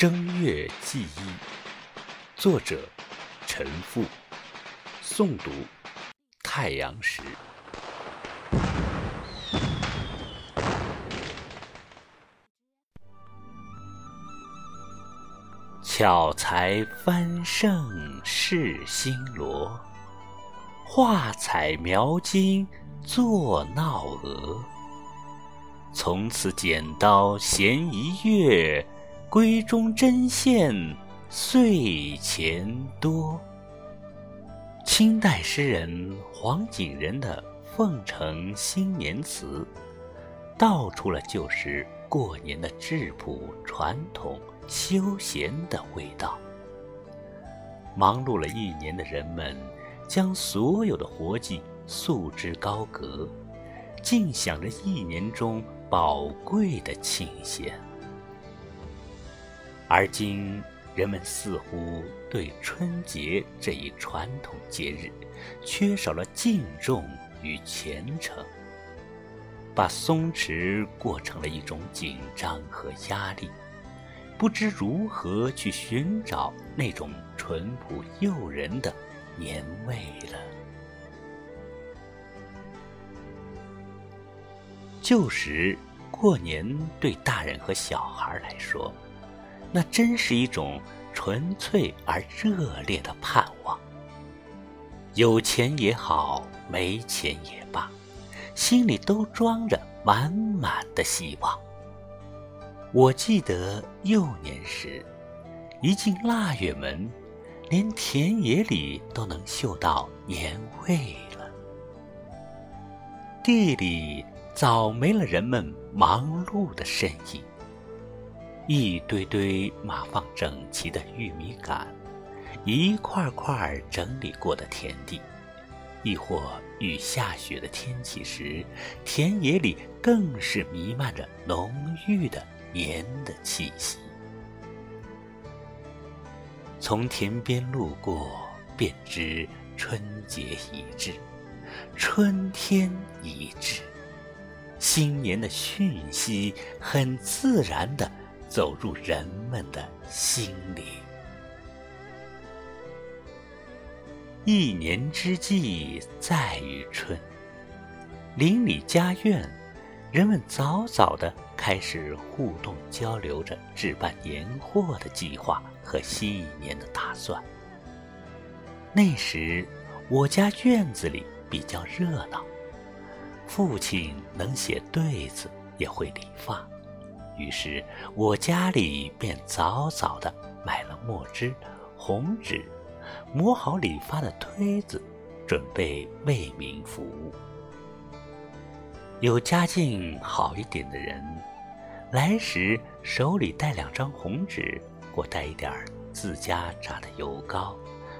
正月记忆，作者陈复，诵读太阳石。巧才翻胜是新罗，画彩描金作闹娥。从此剪刀闲一月。闺中针线岁钱多。清代诗人黄景仁的《凤城新年词》，道出了旧时过年的质朴、传统、休闲的味道。忙碌了一年的人们，将所有的活计束之高阁，尽享着一年中宝贵的清闲。而今，人们似乎对春节这一传统节日缺少了敬重与虔诚，把松弛过成了一种紧张和压力，不知如何去寻找那种淳朴诱人的年味了。旧时过年，对大人和小孩来说，那真是一种纯粹而热烈的盼望。有钱也好，没钱也罢，心里都装着满满的希望。我记得幼年时，一进腊月门，连田野里都能嗅到年味了。地里早没了人们忙碌的身影。一堆堆码放整齐的玉米杆，一块块整理过的田地，亦或遇下雪的天气时，田野里更是弥漫着浓郁的年的气息。从田边路过，便知春节已至，春天已至，新年的讯息很自然的。走入人们的心里。一年之计在于春，邻里家院，人们早早的开始互动交流着置办年货的计划和新一年的打算。那时，我家院子里比较热闹，父亲能写对子，也会理发。于是我家里便早早的买了墨汁、红纸，磨好理发的推子，准备为民服务。有家境好一点的人，来时手里带两张红纸，或带一点自家炸的油糕，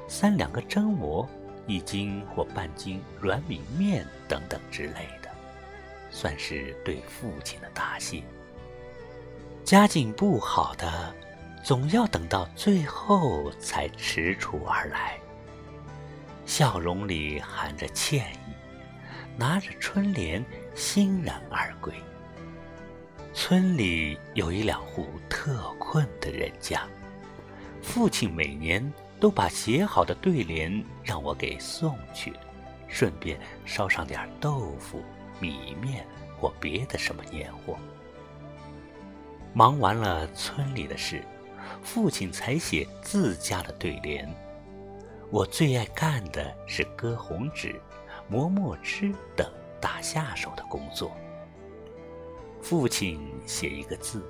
三两个蒸馍，一斤或半斤软米面等等之类的，算是对父亲的答谢。家境不好的，总要等到最后才踟蹰而来，笑容里含着歉意，拿着春联欣然而归。村里有一两户特困的人家，父亲每年都把写好的对联让我给送去，顺便捎上点豆腐、米面或别的什么年货。忙完了村里的事，父亲才写自家的对联。我最爱干的是割红纸、磨墨汁等打下手的工作。父亲写一个字，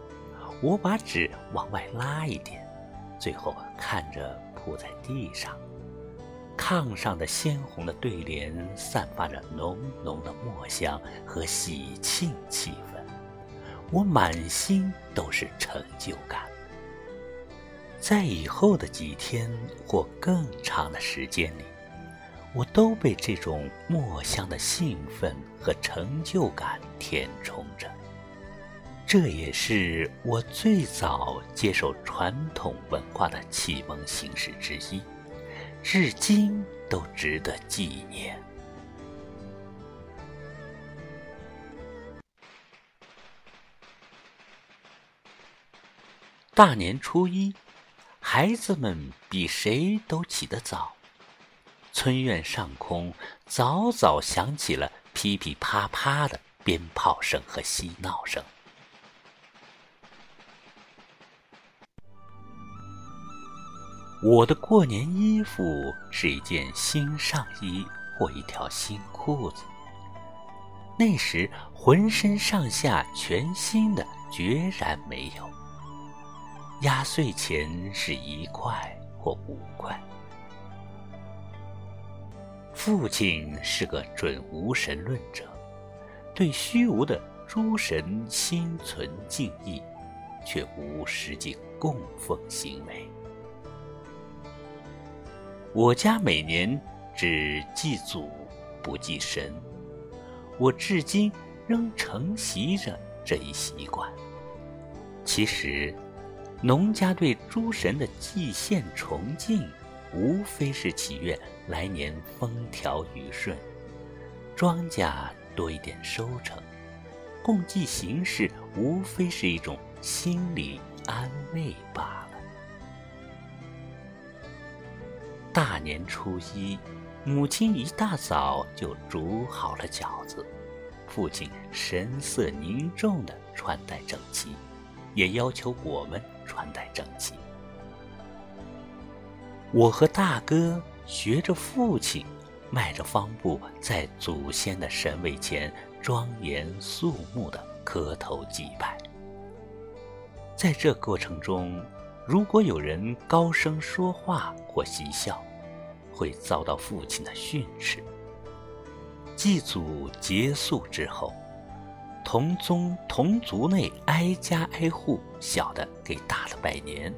我把纸往外拉一点，最后看着铺在地上，炕上的鲜红的对联散发着浓浓的墨香和喜庆气氛。我满心都是成就感，在以后的几天或更长的时间里，我都被这种墨香的兴奋和成就感填充着。这也是我最早接受传统文化的启蒙形式之一，至今都值得纪念。大年初一，孩子们比谁都起得早。村院上空早早响起了噼噼啪啪的鞭炮声和嬉闹声。我的过年衣服是一件新上衣或一条新裤子。那时浑身上下全新的，决然没有。压岁钱是一块或五块。父亲是个准无神论者，对虚无的诸神心存敬意，却无实际供奉行为。我家每年只祭祖不祭神，我至今仍承袭着这一习惯。其实，农家对诸神的祭献崇敬。无非是祈愿来年风调雨顺，庄稼多一点收成，共济形式无非是一种心理安慰罢了。大年初一，母亲一大早就煮好了饺子，父亲神色凝重的穿戴整齐，也要求我们穿戴整齐。我和大哥学着父亲，迈着方步，在祖先的神位前庄严肃穆地磕头祭拜。在这过程中，如果有人高声说话或嬉笑，会遭到父亲的训斥。祭祖结束之后，同宗同族内挨家挨户，小的给大的拜年。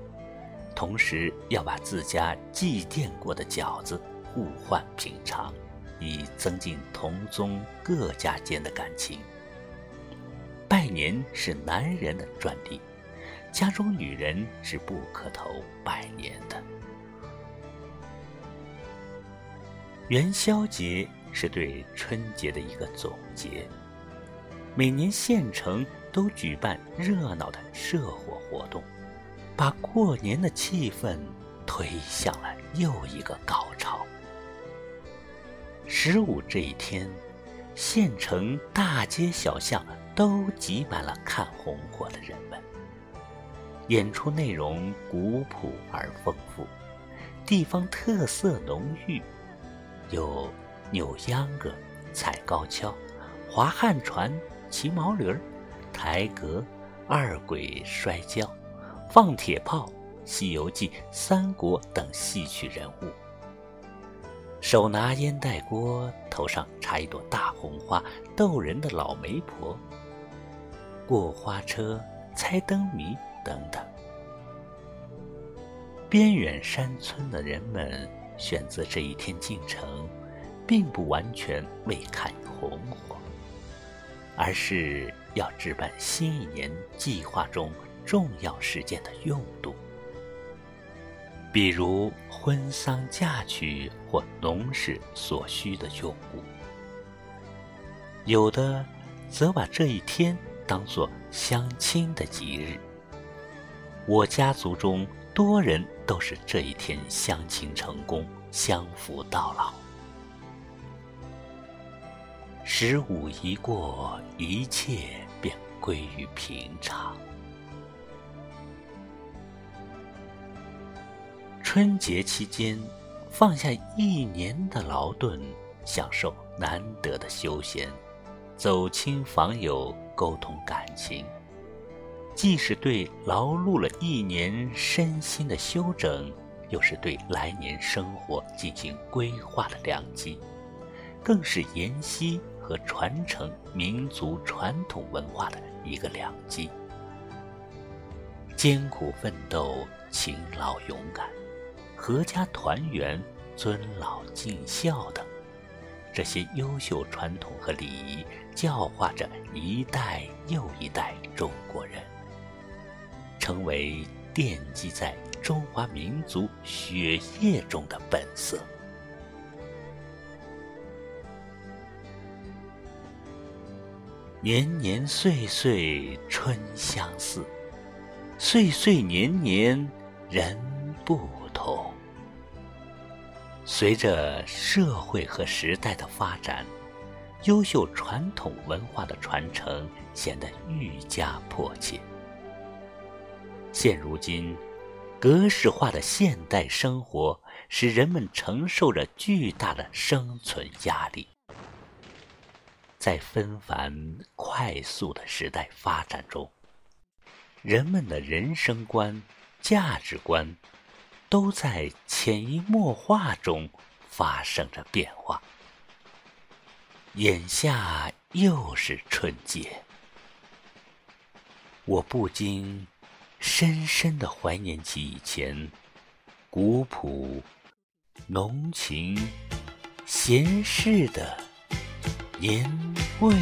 同时要把自家祭奠过的饺子互换品尝，以增进同宗各家间的感情。拜年是男人的专利，家中女人是不磕头拜年的。元宵节是对春节的一个总结，每年县城都举办热闹的社火活动。把过年的气氛推向了又一个高潮。十五这一天，县城大街小巷都挤满了看红火的人们。演出内容古朴而丰富，地方特色浓郁，有扭秧歌、踩高跷、划旱船、骑毛驴儿、抬阁、二鬼摔跤。放铁炮，《西游记》《三国》等戏曲人物，手拿烟袋锅，头上插一朵大红花，逗人的老媒婆，过花车、猜灯谜等等。边远山村的人们选择这一天进城，并不完全为看红火，而是要置办新一年计划中。重要事件的用度，比如婚丧嫁娶或农事所需的用物。有的则把这一天当作相亲的吉日。我家族中多人都是这一天相亲成功，相扶到老。十五一过，一切便归于平常。春节期间，放下一年的劳顿，享受难得的休闲，走亲访友，沟通感情，既是对劳碌了一年身心的休整，又是对来年生活进行规划的良机，更是沿袭和传承民族传统文化的一个良机。艰苦奋斗，勤劳勇敢。阖家团圆、尊老敬孝等，这些优秀传统和礼仪，教化着一代又一代中国人，成为奠基在中华民族血液中的本色。年年岁岁春相似，岁岁年年人不同。随着社会和时代的发展，优秀传统文化的传承显得愈加迫切。现如今，格式化的现代生活使人们承受着巨大的生存压力。在纷繁快速的时代发展中，人们的人生观、价值观都在潜移默化中发生着变化。眼下又是春节，我不禁。深深的怀念起以前古朴、浓情、闲适的因为